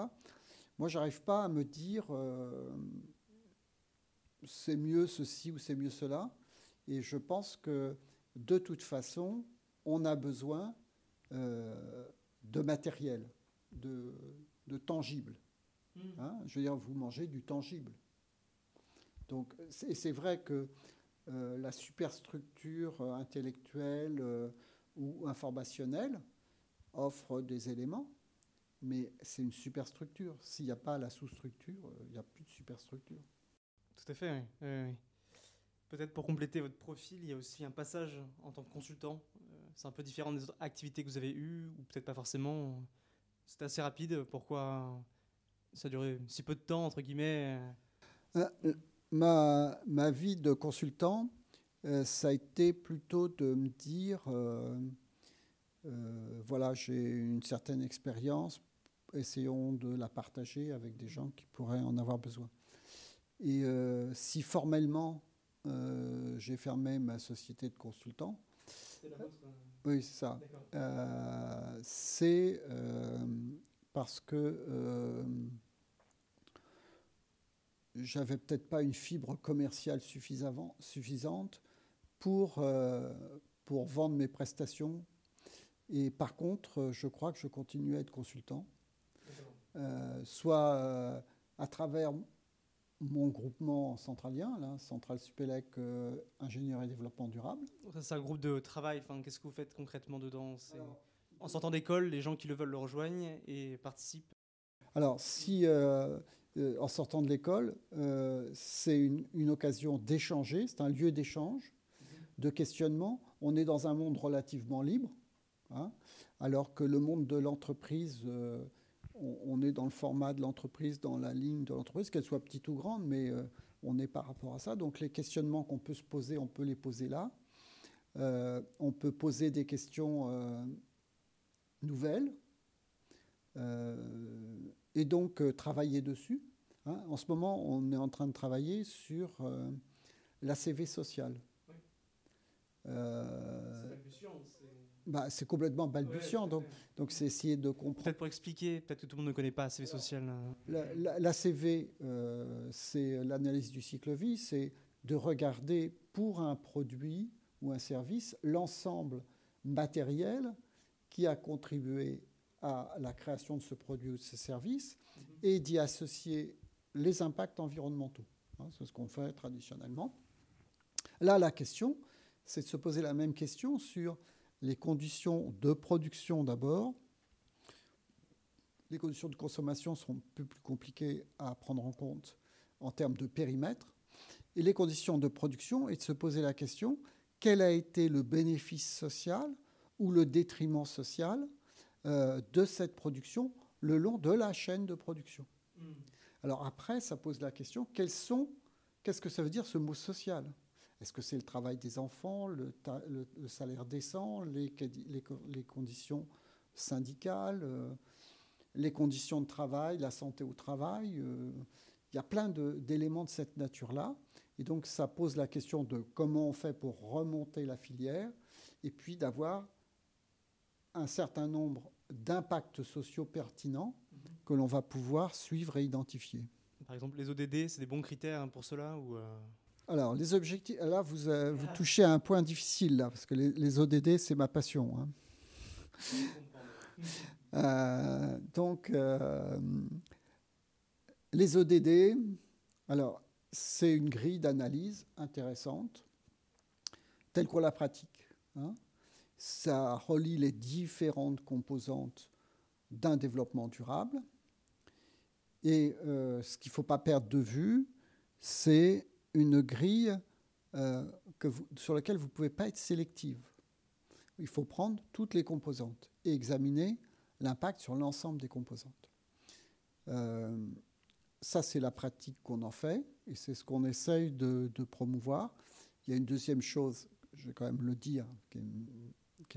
Moi, j'arrive pas à me dire euh, c'est mieux ceci ou c'est mieux cela. Et je pense que de toute façon, on a besoin de matériel, de, de tangible. Hmm. Hein. je veux dire, vous mangez du tangible. Donc, c'est vrai que euh, la superstructure euh, intellectuelle euh, ou informationnelle offre des éléments, mais c'est une superstructure. S'il n'y a pas la sous-structure, il n'y a plus de superstructure. Tout à fait, oui. Peut-être pour compléter votre profil, il y a aussi un passage en tant que consultant. C'est un peu différent des autres activités que vous avez eues, ou peut-être pas forcément. C'est assez rapide. Pourquoi ça a duré si peu de temps, entre guillemets ma, ma, vie de consultant, euh, ça a été plutôt de me dire, euh, euh, voilà, j'ai une certaine expérience, essayons de la partager avec des gens qui pourraient en avoir besoin. Et si formellement j'ai fermé ma société de consultant, oui, c'est ça. c'est parce que j'avais peut-être pas une fibre commerciale suffisante pour, euh, pour vendre mes prestations. Et par contre, je crois que je continue à être consultant, euh, soit euh, à travers mon groupement centralien, là, Central Supélec Ingénieur et Développement Durable. C'est un groupe de travail, enfin, qu'est-ce que vous faites concrètement dedans? En sortant d'école, les gens qui le veulent le rejoignent et participent Alors, si euh, en sortant de l'école, euh, c'est une, occasion d'échanger, c'est un lieu d'échange, de questionnement. On est dans un monde relativement libre, hein, alors que le monde de l'entreprise, euh, on, est dans le format de l'entreprise, dans la ligne de l'entreprise, qu'elle soit petite ou grande, mais on est par rapport à ça. Donc les questionnements qu'on peut se poser, on peut les poser là. on peut poser des questions nouvelles et donc euh, travailler dessus. Hein. En ce moment, on est en train de travailler sur euh, l'ACV social. Euh, c'est balbutiant. Bah, c'est complètement balbutiant, donc donc c'est essayer de comprendre. Peut-être pour expliquer, peut-être que tout le monde ne connaît pas ACV social. L'ACV, c'est l'analyse du cycle vie, c'est de regarder pour un produit ou un service l'ensemble matériel qui a contribué à la création de ce produit ou de ce service et d'y associer les impacts environnementaux. Hein, c'est ce qu'on fait traditionnellement. Là, la question, c'est de se poser la même question sur les conditions de production d'abord. Les conditions de consommation sont un peu plus compliquées à prendre en compte en termes de périmètre. Et les conditions de production, et de se poser la question, quel a été le bénéfice social ou le détriment social euh, de cette production le long de la chaîne de production. Hmm. Alors après, ça pose la question, quels sont, qu'est-ce que ça veut dire ce mot social? Est-ce que c'est le travail des enfants, le, salaire décent, les, les, conditions syndicales, euh, les conditions de travail, la santé au travail euh, Il y a plein d'éléments de, cette nature-là. Et donc ça pose la question de comment on fait pour remonter la filière et puis d'avoir un certain nombre d'impacts sociaux pertinents que l'on va pouvoir suivre et identifier. Par exemple, les ODD, c'est des bons critères pour cela ou Alors, les objectifs, là, vous, vous touchez à un point difficile, là, parce que les, ODD, c'est ma passion. Hein. [LAUGHS] donc, les ODD, alors, c'est une grille d'analyse intéressante, telle qu'on la pratique. Hein. Ça relie les différentes composantes d'un développement durable. Et euh, ce qu'il ne faut pas perdre de vue, c'est une grille euh, sur laquelle vous ne pouvez pas être sélective. Il faut prendre toutes les composantes et examiner l'impact sur l'ensemble des composantes. Euh, ça, c'est la pratique qu'on en fait et c'est ce qu'on essaye de, promouvoir. Il y a une deuxième chose, je vais quand même le dire, qui, est,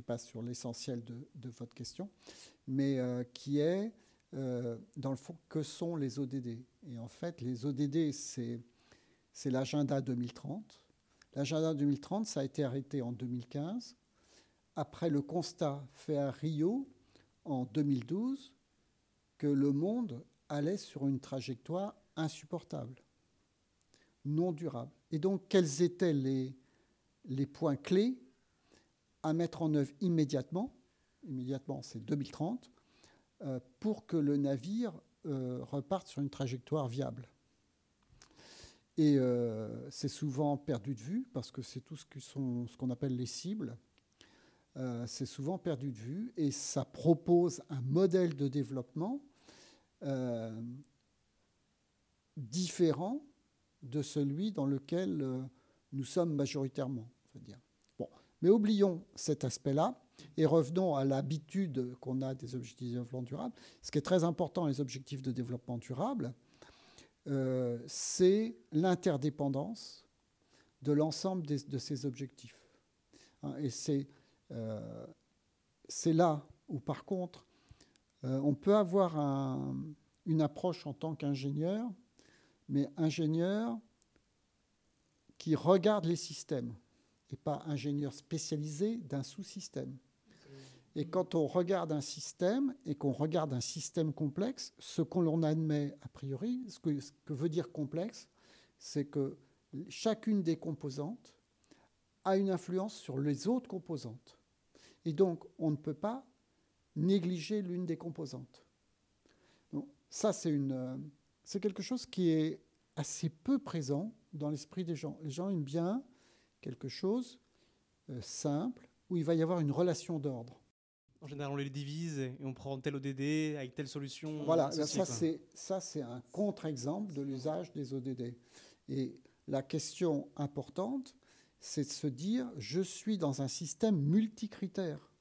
passe sur l'essentiel de, votre question, mais euh, qui est, euh, dans le fond, que sont les ODD Et en fait, les ODD, c'est l'agenda 2030. L'agenda 2030, ça a été arrêté en 2015, après le constat fait à Rio en 2012 que le monde allait sur une trajectoire insupportable, non durable. Et donc, quels étaient les, les points clés à mettre en œuvre immédiatement Immédiatement, c'est 2030, euh, pour que le navire euh, reparte sur une trajectoire viable. Et euh, c'est souvent perdu de vue, parce que c'est tout ce qu'on appelle les cibles. c'est souvent perdu de vue, et ça propose un modèle de développement différent de celui dans lequel nous sommes majoritairement. Dire. Mais oublions cet aspect-là et revenons à l'habitude qu'on a des objectifs de développement durable. Ce qui est très important les objectifs de développement durable, euh, c'est l'interdépendance de l'ensemble de ces objectifs. Hein, et c'est là où, par contre, euh, on peut avoir une approche en tant qu'ingénieur, mais ingénieur qui regarde les systèmes et pas ingénieur spécialisé d'un sous-système. Et quand on regarde un système et qu'on regarde un système complexe, ce qu'on admet a priori, ce que, ce que veut dire complexe, c'est que chacune des composantes a une influence sur les autres composantes. Et donc, on ne peut pas négliger l'une des composantes. Donc, ça, c'est, c'est quelque chose qui est assez peu présent dans l'esprit des gens. Les gens aiment bien quelque chose euh, simple où il va y avoir une relation d'ordre. En général, on les divise et on prend tel ODD avec telle solution. Voilà, ça, c'est, ça c'est un contre-exemple de l'usage des ODD. Et la question importante, c'est de se dire, je suis dans un système multicritère.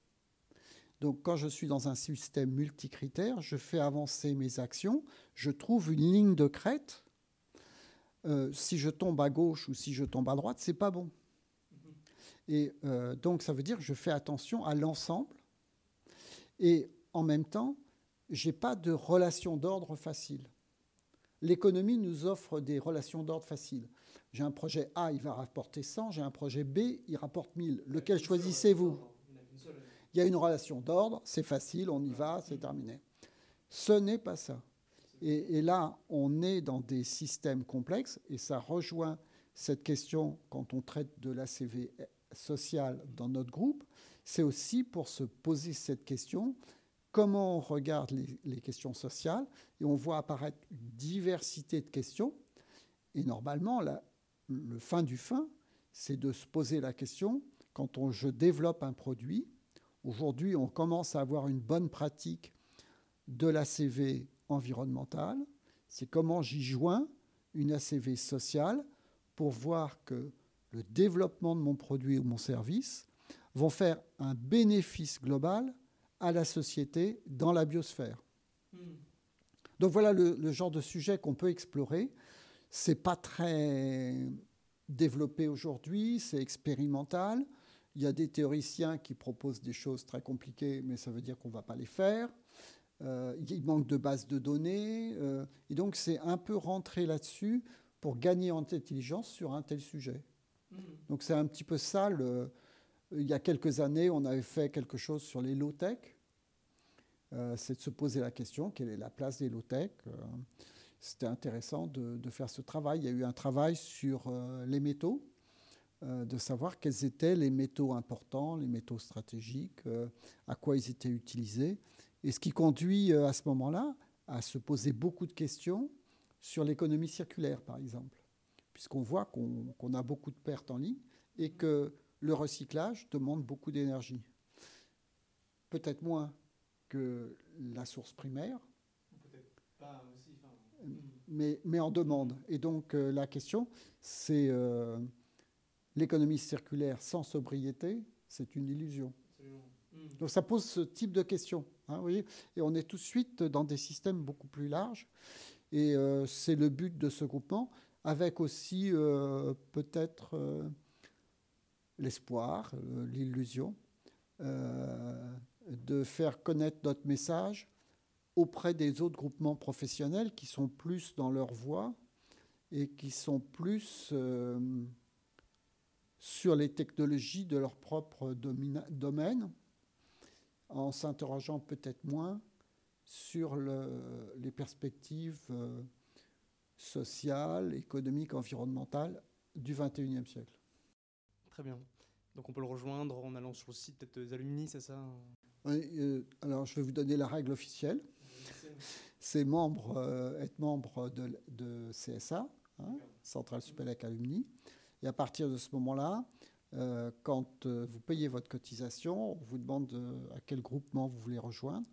Donc quand je suis dans un système multicritère, je fais avancer mes actions, je trouve une ligne de crête. Euh, si je tombe à gauche ou si je tombe à droite, c'est pas bon. Et euh, donc ça veut dire que je fais attention à l'ensemble. Et en même temps, j'ai pas de relation d'ordre facile. L'économie nous offre des relations d'ordre faciles. J'ai un projet A, il va rapporter 100, j'ai un projet B, il rapporte 1000. Lequel choisissez-vous il y a une relation d'ordre, c'est facile, on y va, c'est terminé. Ce n'est pas ça. Et, là, on est dans des systèmes complexes, et ça rejoint cette question quand on traite de l'ACV social dans notre groupe, c'est aussi pour se poser cette question, comment on regarde les, questions sociales, et on voit apparaître une diversité de questions, et normalement, le fin du fin, c'est de se poser la question, quand on, je développe un produit, Aujourd'hui, on commence à avoir une bonne pratique de l'ACV environnementale. C'est comment j'y joins une ACV sociale pour voir que le développement de mon produit ou mon service vont faire un bénéfice global à la société dans la biosphère. Hmm. Donc voilà le, le, genre de sujet qu'on peut explorer. C'est pas très développé aujourd'hui, c'est expérimental. Il y a des théoriciens qui proposent des choses très compliquées, mais ça veut dire qu'on ne va pas les faire. Euh, il manque de bases de données. Euh, et donc, c'est un peu rentrer là-dessus pour gagner en intelligence sur un tel sujet. Mm. Donc, c'est un petit peu ça. Il y a quelques années, on avait fait quelque chose sur les low-tech. Euh, c'est de se poser la question quelle est la place des low-tech c'était intéressant de, faire ce travail. Il y a eu un travail sur les métaux, de savoir quels étaient les métaux importants, les métaux stratégiques, à quoi ils étaient utilisés. Et ce qui conduit à ce moment-là à se poser beaucoup de questions sur l'économie circulaire, par exemple, puisqu'on voit qu'on a beaucoup de pertes en ligne et que le recyclage demande beaucoup d'énergie. Peut-être moins que la source primaire, mais, mais, en demande. Et donc euh, la question, c'est euh, l'économie circulaire sans sobriété, c'est une illusion. Donc ça pose ce type de questions. Hein, voyez et on est tout de suite dans des systèmes beaucoup plus larges. Et euh, c'est le but de ce groupement, avec aussi euh, peut-être euh, l'espoir, l'illusion, de faire connaître notre message auprès des autres groupements professionnels qui sont plus dans leur voie et qui sont plus sur les technologies de leur propre domaine en s'interrogeant peut-être moins sur les perspectives euh, sociales, économiques, environnementales du XXIe siècle. Très bien. Donc on peut le rejoindre en allant sur le site peut-être des alumni, c'est ça oui, euh, Alors je vais vous donner la règle officielle. C'est membre, euh, être membre de, CSA, hein, Centrale Supélec Alumni. Et à partir de ce moment-là, euh, quand euh, vous payez votre cotisation, on vous demande euh, à quel groupement vous voulez rejoindre.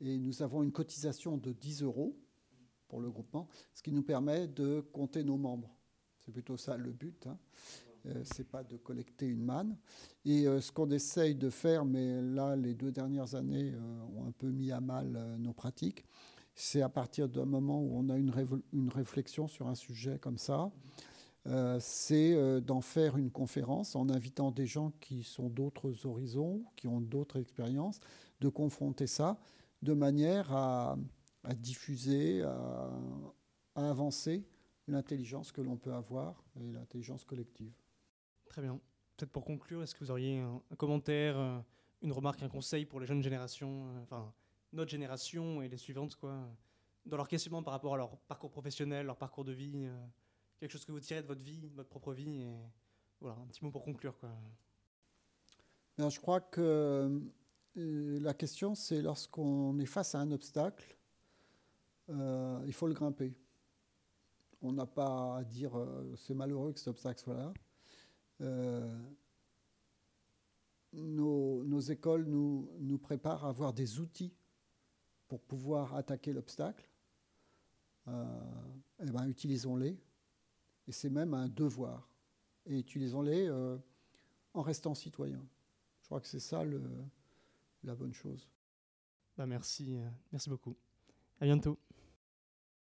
Et nous avons une cotisation de 10 euros pour le groupement, ce qui nous permet de compter nos membres. C'est plutôt ça le but. Hein. c'est pas de collecter une manne. Et ce qu'on essaye de faire, mais là, les deux dernières années ont un peu mis à mal nos pratiques, c'est à partir d'un moment où on a une, réflexion sur un sujet comme ça, euh, c'est euh, d'en faire une conférence en invitant des gens qui sont d'autres horizons, qui ont d'autres expériences, de confronter ça de manière à, diffuser, à, avancer l'intelligence que l'on peut avoir et l'intelligence collective. Très bien. Peut-être pour conclure, est-ce que vous auriez un, commentaire, euh, une remarque, un conseil pour les jeunes générations, enfin notre génération et les suivantes, quoi, dans leur questionnement par rapport à leur parcours professionnel, leur parcours de vie quelque chose que vous tirez de votre vie, de votre propre vie. Et voilà, un petit mot pour conclure. Quoi. je crois que euh, la question, c'est lorsqu'on est face à un obstacle, euh, il faut le grimper. On n'a pas à dire euh, c'est malheureux que cet obstacle soit là. Nos, nos, écoles nous, préparent à avoir des outils pour pouvoir attaquer l'obstacle. eh ben, utilisons-les et c'est même un devoir. Et utilisons-les euh, en restant citoyens. Je crois que c'est ça la bonne chose. Bah merci, euh, merci beaucoup. À bientôt.